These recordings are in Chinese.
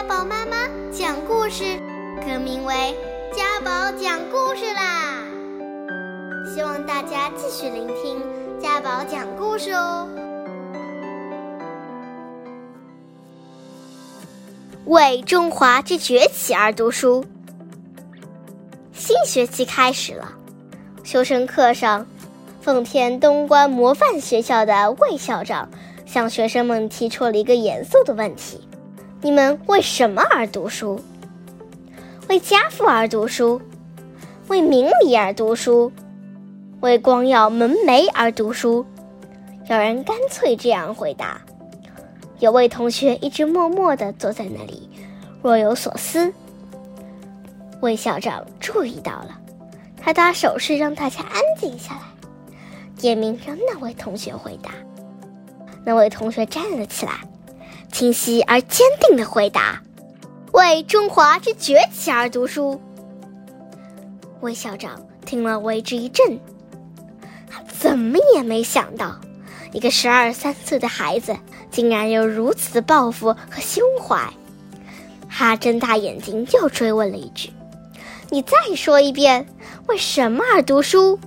家宝妈妈讲故事，更名为家宝讲故事啦！希望大家继续聆听家宝讲故事哦。为中华之崛起而读书。新学期开始了，修身课上，奉天东关模范学校的魏校长向学生们提出了一个严肃的问题。你们为什么而读书？为家父而读书，为名利而读书，为光耀门楣而读书。有人干脆这样回答。有位同学一直默默地坐在那里，若有所思。魏校长注意到了，他打手势让大家安静下来，点名让那位同学回答。那位同学站了起来。清晰而坚定的回答：“为中华之崛起而读书。”魏校长听了为之一振，他怎么也没想到，一个十二三岁的孩子竟然有如此的抱负和胸怀。他睁大眼睛又追问了一句：“你再说一遍，为什么而读书？”“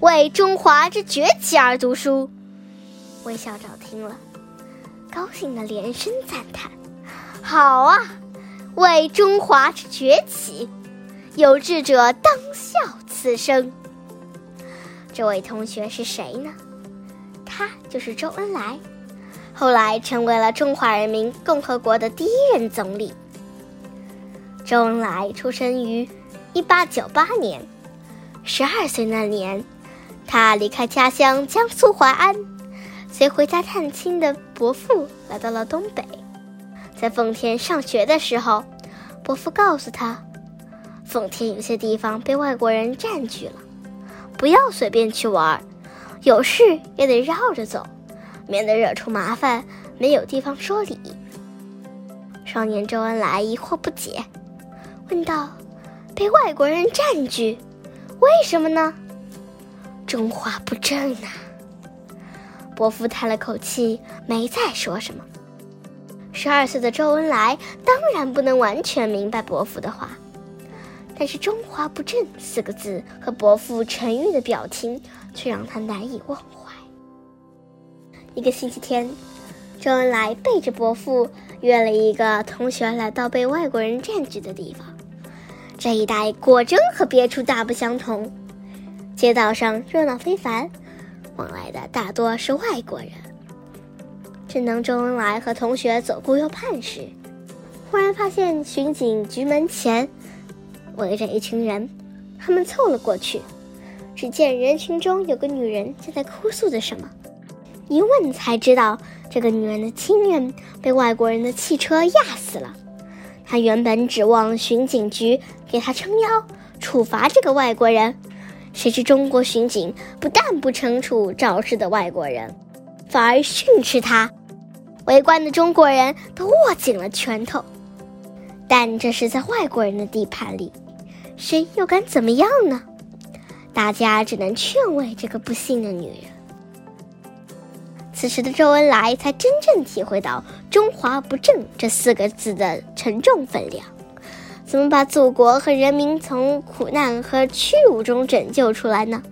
为中华之崛起而读书。”魏校长听了。高兴的连声赞叹：“好啊，为中华之崛起，有志者当效此生。”这位同学是谁呢？他就是周恩来，后来成为了中华人民共和国的第一任总理。周恩来出生于一八九八年，十二岁那年，他离开家乡江苏淮安。随回家探亲的伯父来到了东北，在奉天上学的时候，伯父告诉他，奉天有些地方被外国人占据了，不要随便去玩，有事也得绕着走，免得惹出麻烦，没有地方说理。少年周恩来疑惑不解，问道：“被外国人占据，为什么呢？中华不正啊！”伯父叹了口气，没再说什么。十二岁的周恩来当然不能完全明白伯父的话，但是“中华不振”四个字和伯父沉郁的表情却让他难以忘怀。一个星期天，周恩来背着伯父约了一个同学来到被外国人占据的地方。这一带果真和别处大不相同，街道上热闹非凡。往来的大多是外国人。正当周恩来和同学左顾右盼时，忽然发现巡警局门前围着一群人，他们凑了过去。只见人群中有个女人正在哭诉着什么，一问才知道，这个女人的亲人被外国人的汽车压死了。她原本指望巡警局给她撑腰，处罚这个外国人。谁知中国巡警不但不惩处肇事的外国人，反而训斥他。围观的中国人都握紧了拳头。但这是在外国人的地盘里，谁又敢怎么样呢？大家只能劝慰这个不幸的女人。此时的周恩来才真正体会到“中华不正”这四个字的沉重分量。怎么把祖国和人民从苦难和屈辱中拯救出来呢？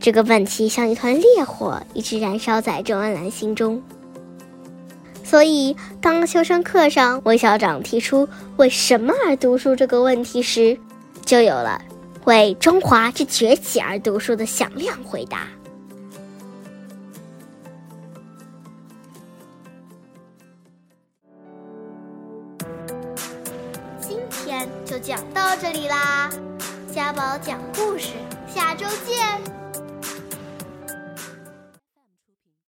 这个问题像一团烈火，一直燃烧在周恩来心中。所以，当修身课上魏校长提出“为什么而读书”这个问题时，就有了“为中华之崛起而读书”的响亮回答。就讲到这里啦，家宝讲故事，下周见。